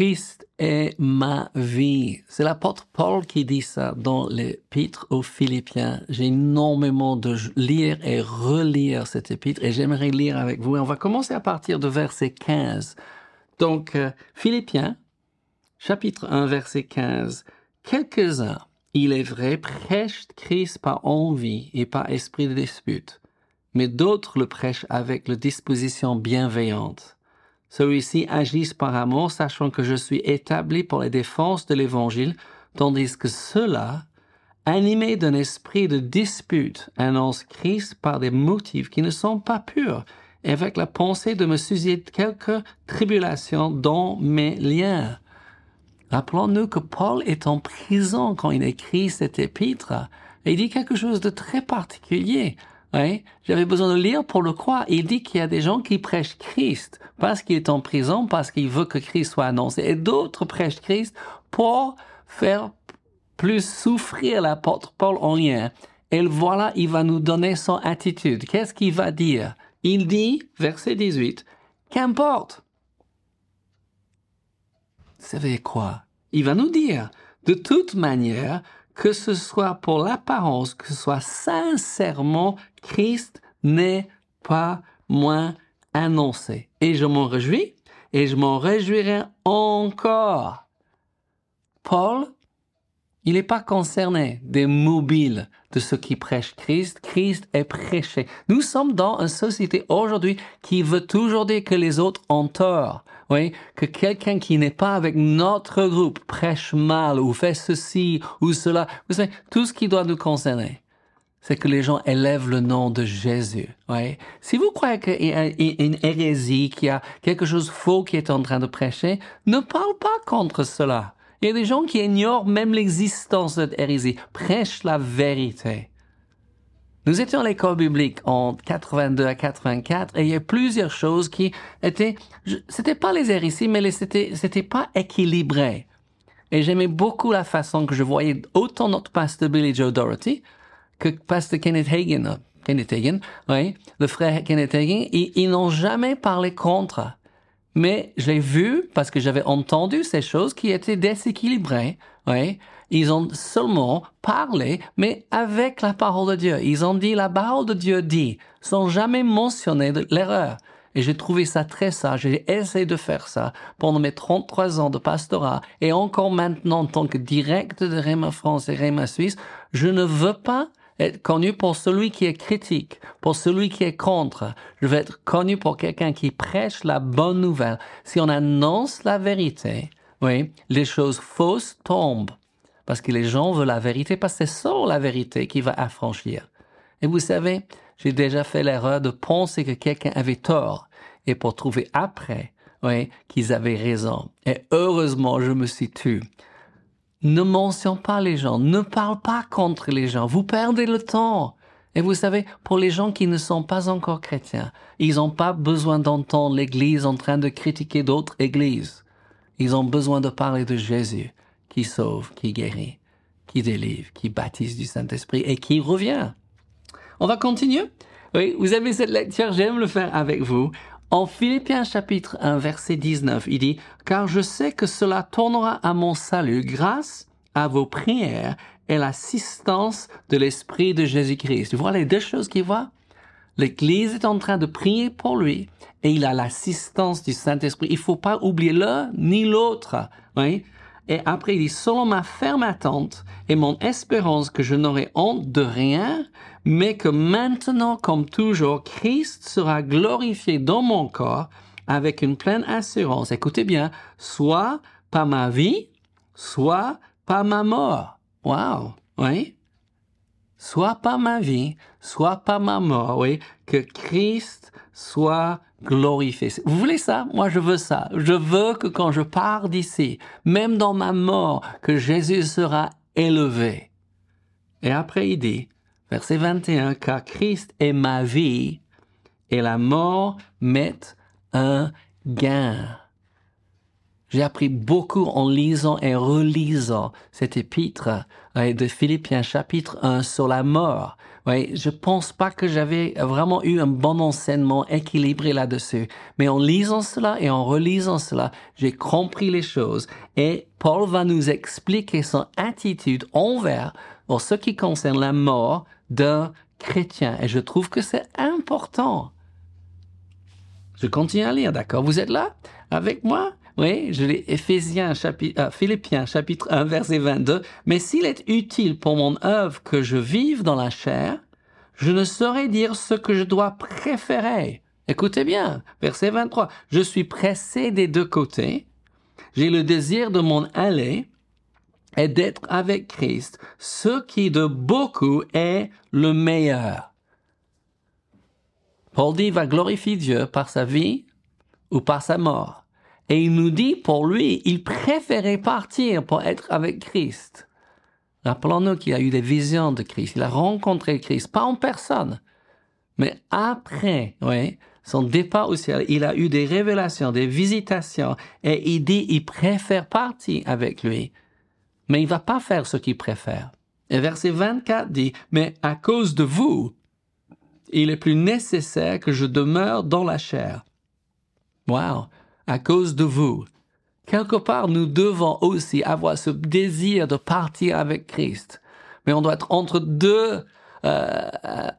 Christ est ma vie. C'est l'apôtre Paul qui dit ça dans l'épître aux Philippiens. J'ai énormément de lire et relire cet épître et j'aimerais lire avec vous. on va commencer à partir de verset 15. Donc, euh, Philippiens, chapitre 1, verset 15. Quelques-uns, il est vrai, prêchent Christ par envie et par esprit de dispute, mais d'autres le prêchent avec la disposition bienveillante. Celui-ci agissent par amour, sachant que je suis établi pour la défense de l'Évangile, tandis que ceux-là, animés d'un esprit de dispute, annoncent Christ par des motifs qui ne sont pas purs, avec la pensée de me susciter quelques tribulations dans mes liens. Rappelons-nous que Paul est en prison quand il écrit cet épître, et il dit quelque chose de très particulier. Oui, j'avais besoin de lire pour le croire. Il dit qu'il y a des gens qui prêchent Christ parce qu'il est en prison, parce qu'il veut que Christ soit annoncé. Et d'autres prêchent Christ pour faire plus souffrir l'apôtre Paul en lien. Et voilà, il va nous donner son attitude. Qu'est-ce qu'il va dire? Il dit, verset 18, qu'importe. Vous savez quoi? Il va nous dire, de toute manière, que ce soit pour l'apparence, que ce soit sincèrement, Christ n'est pas moins annoncé. Et je m'en réjouis, et je m'en réjouirai encore. Paul, il n'est pas concerné des mobiles de ceux qui prêchent Christ. Christ est prêché. Nous sommes dans une société aujourd'hui qui veut toujours dire que les autres ont tort. Oui, que quelqu'un qui n'est pas avec notre groupe prêche mal ou fait ceci ou cela. Vous savez, tout ce qui doit nous concerner, c'est que les gens élèvent le nom de Jésus. Oui. Si vous croyez qu'il y a une hérésie, qu'il y a quelque chose de faux qui est en train de prêcher, ne parle pas contre cela. Il y a des gens qui ignorent même l'existence de cette hérésie. Prêche la vérité. Nous étions à l'école biblique en 82 à 84 et il y a plusieurs choses qui étaient, c'était pas les hérésies, mais c'était, c'était pas équilibré. Et j'aimais beaucoup la façon que je voyais autant notre pasteur Billy Joe Doherty que pasteur Kenneth Hagin, Kenneth Hagin, oui, le frère Kenneth Hagin, ils, ils n'ont jamais parlé contre. Mais j'ai vu, parce que j'avais entendu ces choses qui étaient déséquilibrées, oui, ils ont seulement parlé, mais avec la parole de Dieu. Ils ont dit la parole de Dieu dit, sans jamais mentionner l'erreur. Et j'ai trouvé ça très sage. J'ai essayé de faire ça pendant mes 33 ans de pastorat et encore maintenant en tant que direct de Réma France et Réma Suisse. Je ne veux pas être connu pour celui qui est critique, pour celui qui est contre. Je veux être connu pour quelqu'un qui prêche la bonne nouvelle. Si on annonce la vérité, oui, les choses fausses tombent. Parce que les gens veulent la vérité, parce que c'est seule la vérité qui va affranchir. Et vous savez, j'ai déjà fait l'erreur de penser que quelqu'un avait tort et pour trouver après, oui, qu'ils avaient raison. Et heureusement, je me suis tu. Ne mentionne pas les gens, ne parle pas contre les gens, vous perdez le temps. Et vous savez, pour les gens qui ne sont pas encore chrétiens, ils n'ont pas besoin d'entendre l'Église en train de critiquer d'autres églises. Ils ont besoin de parler de Jésus qui sauve, qui guérit, qui délivre, qui baptise du Saint-Esprit et qui revient. On va continuer? Oui, vous avez cette lecture, j'aime le faire avec vous. En Philippiens chapitre 1 verset 19, il dit, Car je sais que cela tournera à mon salut grâce à vos prières et l'assistance de l'Esprit de Jésus-Christ. Vous voyez les deux choses qu'il voit? L'Église est en train de prier pour lui et il a l'assistance du Saint-Esprit. Il faut pas oublier l'un ni l'autre. Oui? Et après, il dit, selon ma ferme attente et mon espérance que je n'aurai honte de rien, mais que maintenant, comme toujours, Christ sera glorifié dans mon corps avec une pleine assurance. Écoutez bien, soit par ma vie, soit par ma mort. Wow, oui. Soit par ma vie, soit par ma mort, oui. Que Christ soit glorifié. Vous voulez ça? Moi, je veux ça. Je veux que quand je pars d'ici, même dans ma mort, que Jésus sera élevé. Et après, il dit, verset 21, car Christ est ma vie et la mort m'est un gain. J'ai appris beaucoup en lisant et relisant cet épître de Philippiens chapitre 1 sur la mort. Oui, je pense pas que j'avais vraiment eu un bon enseignement équilibré là-dessus. Mais en lisant cela et en relisant cela, j'ai compris les choses. Et Paul va nous expliquer son attitude envers, pour ce qui concerne la mort d'un chrétien. Et je trouve que c'est important. Je continue à lire, d'accord? Vous êtes là avec moi? Oui, je Éphésiens, chapitre, euh, Philippiens, chapitre 1, verset 22. Mais s'il est utile pour mon œuvre que je vive dans la chair, je ne saurais dire ce que je dois préférer. Écoutez bien, verset 23. Je suis pressé des deux côtés. J'ai le désir de m'en aller et d'être avec Christ, ce qui de beaucoup est le meilleur. Paul dit va glorifier Dieu par sa vie ou par sa mort. Et il nous dit, pour lui, il préférait partir pour être avec Christ. Rappelons-nous qu'il a eu des visions de Christ. Il a rencontré Christ, pas en personne, mais après, oui, son départ au ciel, il a eu des révélations, des visitations, et il dit, il préfère partir avec lui. Mais il va pas faire ce qu'il préfère. Et verset 24 dit, mais à cause de vous, il est plus nécessaire que je demeure dans la chair. Wow à cause de vous. Quelque part, nous devons aussi avoir ce désir de partir avec Christ. Mais on doit être entre deux euh,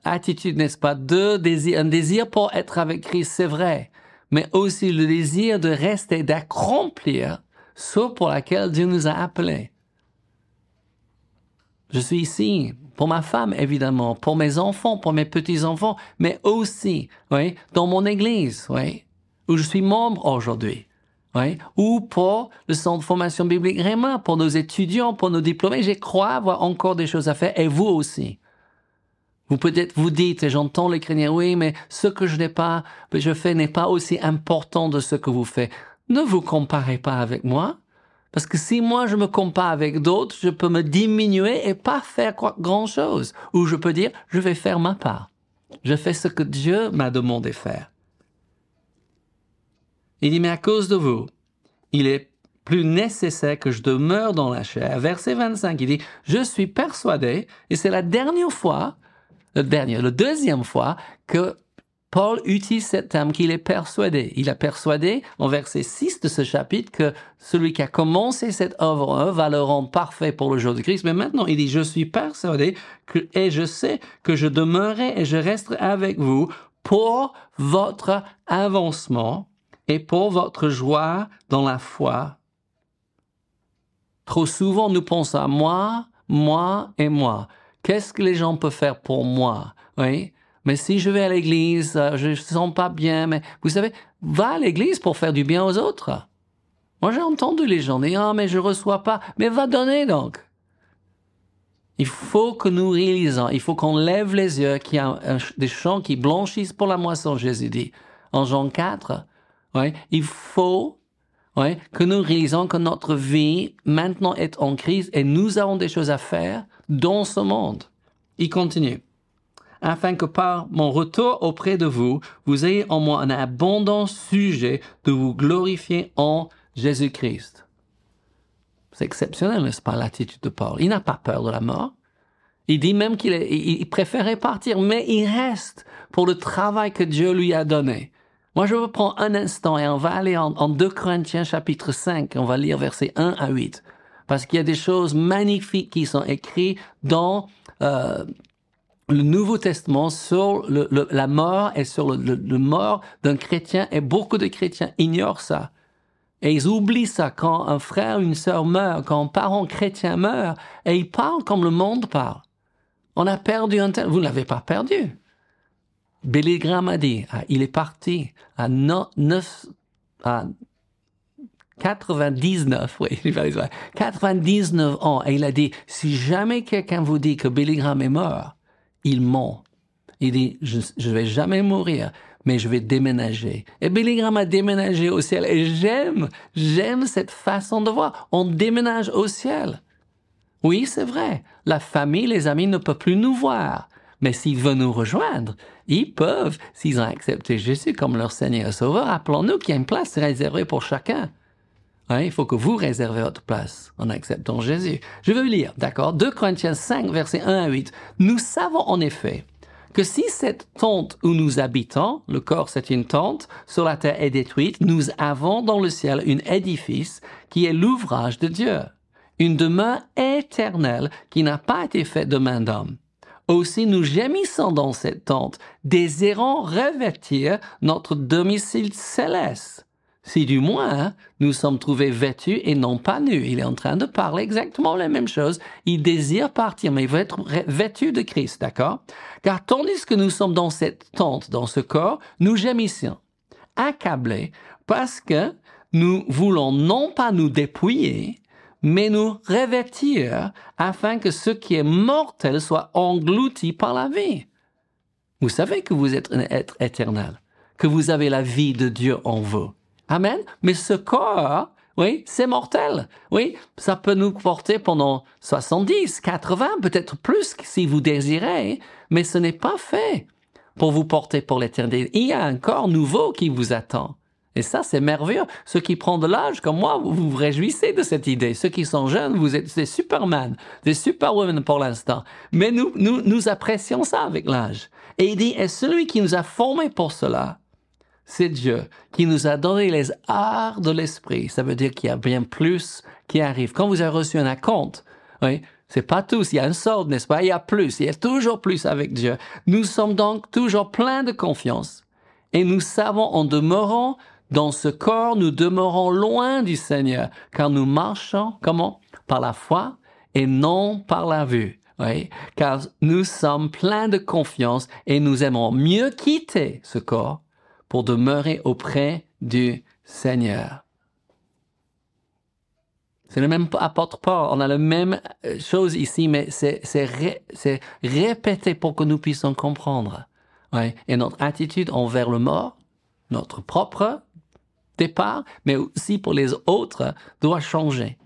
attitudes, n'est-ce pas? Deux. Un désir pour être avec Christ, c'est vrai. Mais aussi le désir de rester, d'accomplir ce pour laquelle Dieu nous a appelés. Je suis ici pour ma femme, évidemment, pour mes enfants, pour mes petits-enfants, mais aussi, oui, dans mon église, oui où je suis membre aujourd'hui. Ou pour le centre de formation biblique Réma, pour nos étudiants, pour nos diplômés. Je crois avoir encore des choses à faire, et vous aussi. Vous peut-être vous dites, et j'entends les oui, mais ce que je n'ai pas, je fais n'est pas aussi important de ce que vous faites. Ne vous comparez pas avec moi. Parce que si moi je me compare avec d'autres, je peux me diminuer et pas faire grand chose. Ou je peux dire, je vais faire ma part. Je fais ce que Dieu m'a demandé de faire. Il dit, mais à cause de vous, il est plus nécessaire que je demeure dans la chair. Verset 25, il dit, je suis persuadé, et c'est la dernière fois, le dernier, le deuxième fois que Paul utilise cet terme qu'il est persuadé. Il a persuadé, en verset 6 de ce chapitre, que celui qui a commencé cette œuvre va le rendre parfait pour le jour de Christ. Mais maintenant, il dit, je suis persuadé et je sais que je demeurerai et je resterai avec vous pour votre avancement et pour votre joie dans la foi. Trop souvent, nous pensons à moi, moi et moi. Qu'est-ce que les gens peuvent faire pour moi? Oui? Mais si je vais à l'église, euh, je ne sens pas bien, mais vous savez, va à l'église pour faire du bien aux autres. Moi, j'ai entendu les gens dire, ah, mais je reçois pas. Mais va donner donc. Il faut que nous réalisons, il faut qu'on lève les yeux qu'il y a des champs qui blanchissent pour la moisson, Jésus dit. En Jean 4, Il faut que nous réalisons que notre vie maintenant est en crise et nous avons des choses à faire dans ce monde. Il continue. Afin que par mon retour auprès de vous, vous ayez en moi un abondant sujet de vous glorifier en Jésus-Christ. C'est exceptionnel, n'est-ce pas, l'attitude de Paul? Il n'a pas peur de la mort. Il dit même qu'il il préférait partir, mais il reste pour le travail que Dieu lui a donné. Moi, je veux prendre un instant et on va aller en, 2 Corinthiens chapitre 5, on va lire versets 1 à 8, parce qu'il y a des choses magnifiques qui sont écrites dans euh, le Nouveau Testament sur la mort et sur le, le mort d'un chrétien, et beaucoup de chrétiens ignorent ça. Et ils oublient ça quand un frère ou une sœur meurt, quand un parent chrétien meurt, et ils parlent comme le monde parle. On a perdu un tel. Vous ne l'avez pas perdu. Billy Graham a dit, ah, il est parti à, 9, à 99, oui, 99 ans, et il a dit, si jamais quelqu'un vous dit que Billy Graham est mort, il ment. Il dit, je ne vais jamais mourir, mais je vais déménager. Et Billy Graham a déménagé au ciel, et j'aime, j'aime cette façon de voir. On déménage au ciel. Oui, c'est vrai. La famille, les amis ne peuvent plus nous voir. Mais s'ils veulent nous rejoindre, ils peuvent, s'ils ont accepté Jésus comme leur Seigneur et Sauveur. Rappelons-nous qu'il y a une place réservée pour chacun. Hein, il faut que vous réservez votre place en acceptant Jésus. Je veux lire, d'accord? 2 Corinthiens 5, versets 1 à 8. Nous savons en effet que si cette tente où nous habitons, le corps c'est une tente, sur la terre est détruite, nous avons dans le ciel un édifice qui est l'ouvrage de Dieu, une demeure éternelle qui n'a pas été faite de main d'homme. Aussi nous gémissons dans cette tente, désirant revêtir notre domicile céleste si du moins hein, nous sommes trouvés vêtus et non pas nus. Il est en train de parler exactement la même chose. Il désire partir, mais être vêtu de Christ, d'accord? Car tandis que nous sommes dans cette tente, dans ce corps, nous gémissons, accablés, parce que nous voulons non pas nous dépouiller, mais nous revêtir afin que ce qui est mortel soit englouti par la vie. Vous savez que vous êtes un être éternel, que vous avez la vie de Dieu en vous. Amen. Mais ce corps, oui, c'est mortel. Oui, ça peut nous porter pendant 70, 80, peut-être plus si vous désirez, mais ce n'est pas fait pour vous porter pour l'éternité. Il y a un corps nouveau qui vous attend. Et ça, c'est merveilleux. Ceux qui prennent de l'âge, comme moi, vous vous réjouissez de cette idée. Ceux qui sont jeunes, vous êtes des Superman, des Superwomen pour l'instant. Mais nous, nous, nous apprécions ça avec l'âge. Et il dit, et celui qui nous a formés pour cela, c'est Dieu qui nous a donné les arts de l'esprit. Ça veut dire qu'il y a bien plus qui arrive. Quand vous avez reçu un acompte, oui, c'est pas tous. Il y a un sort, n'est-ce pas? Il y a plus. Il y a toujours plus avec Dieu. Nous sommes donc toujours pleins de confiance. Et nous savons en demeurant dans ce corps, nous demeurons loin du Seigneur, car nous marchons, comment? Par la foi et non par la vue. Oui, car nous sommes pleins de confiance et nous aimons mieux quitter ce corps pour demeurer auprès du Seigneur. C'est le même apôtre Paul. On a la même euh, chose ici, mais c'est répété pour que nous puissions comprendre. Ouais. Et notre attitude envers le mort, notre propre départ, mais aussi pour les autres, doit changer.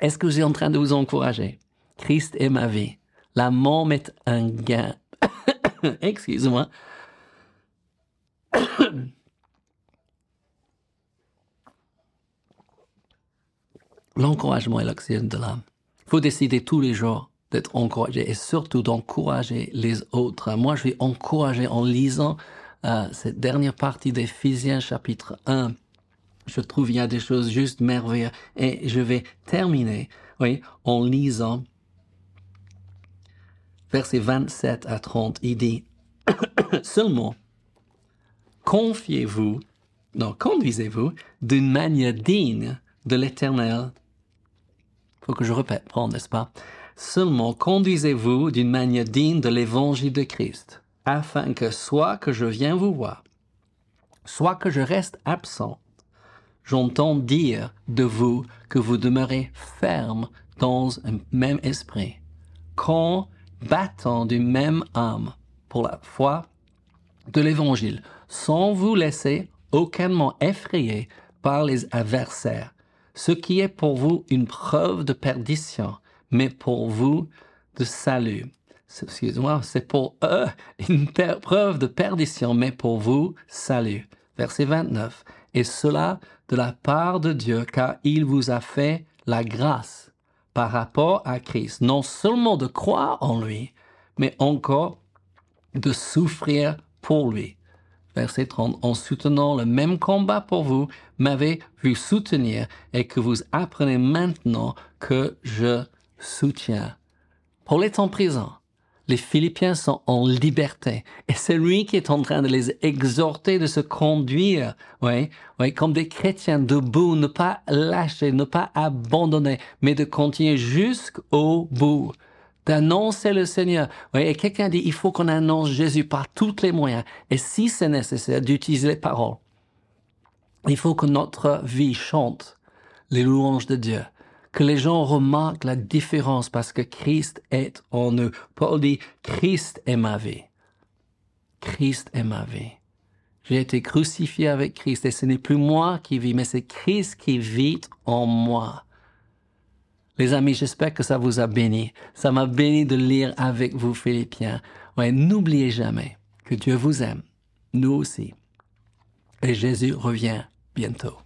Est-ce que vous êtes en train de vous encourager? Christ est ma vie. La mort est un gain. Excuse-moi. L'encouragement est l'oxygène de l'âme. Il faut décider tous les jours d'être encouragé et surtout d'encourager les autres. Moi, je suis encouragé en lisant euh, cette dernière partie d'Éphésiens chapitre 1. Je trouve il y a des choses juste merveilleuses et je vais terminer, oui, en lisant versets 27 à 30. Il dit, seulement confiez-vous, non, conduisez-vous d'une manière digne de l'éternel. Faut que je répète, n'est-ce pas? Seulement conduisez-vous d'une manière digne de l'évangile de Christ, afin que soit que je viens vous voir, soit que je reste absent, j'entends dire de vous que vous demeurez ferme dans un même esprit, combattant d'une même âme pour la foi de l'évangile, sans vous laisser aucunement effrayer par les adversaires, ce qui est pour vous une preuve de perdition, mais pour vous de salut. Excusez-moi, c'est pour eux une preuve de perdition, mais pour vous salut. Verset 29. Et cela de la part de Dieu, car il vous a fait la grâce par rapport à Christ, non seulement de croire en lui, mais encore de souffrir pour lui verset 30, en soutenant le même combat pour vous, m'avez vu soutenir et que vous apprenez maintenant que je soutiens. Paul est en prison. Les Philippiens sont en liberté. Et c'est lui qui est en train de les exhorter de se conduire, oui, oui, comme des chrétiens debout, ne pas lâcher, ne pas abandonner, mais de continuer jusqu'au bout d'annoncer le Seigneur. Oui, et quelqu'un dit, il faut qu'on annonce Jésus par tous les moyens. Et si c'est nécessaire d'utiliser les paroles, il faut que notre vie chante les louanges de Dieu. Que les gens remarquent la différence parce que Christ est en eux. Paul dit, Christ est ma vie. Christ est ma vie. J'ai été crucifié avec Christ et ce n'est plus moi qui vis, mais c'est Christ qui vit en moi. Les amis, j'espère que ça vous a béni. Ça m'a béni de lire avec vous Philippiens. Ouais, n'oubliez jamais que Dieu vous aime, nous aussi. Et Jésus revient bientôt.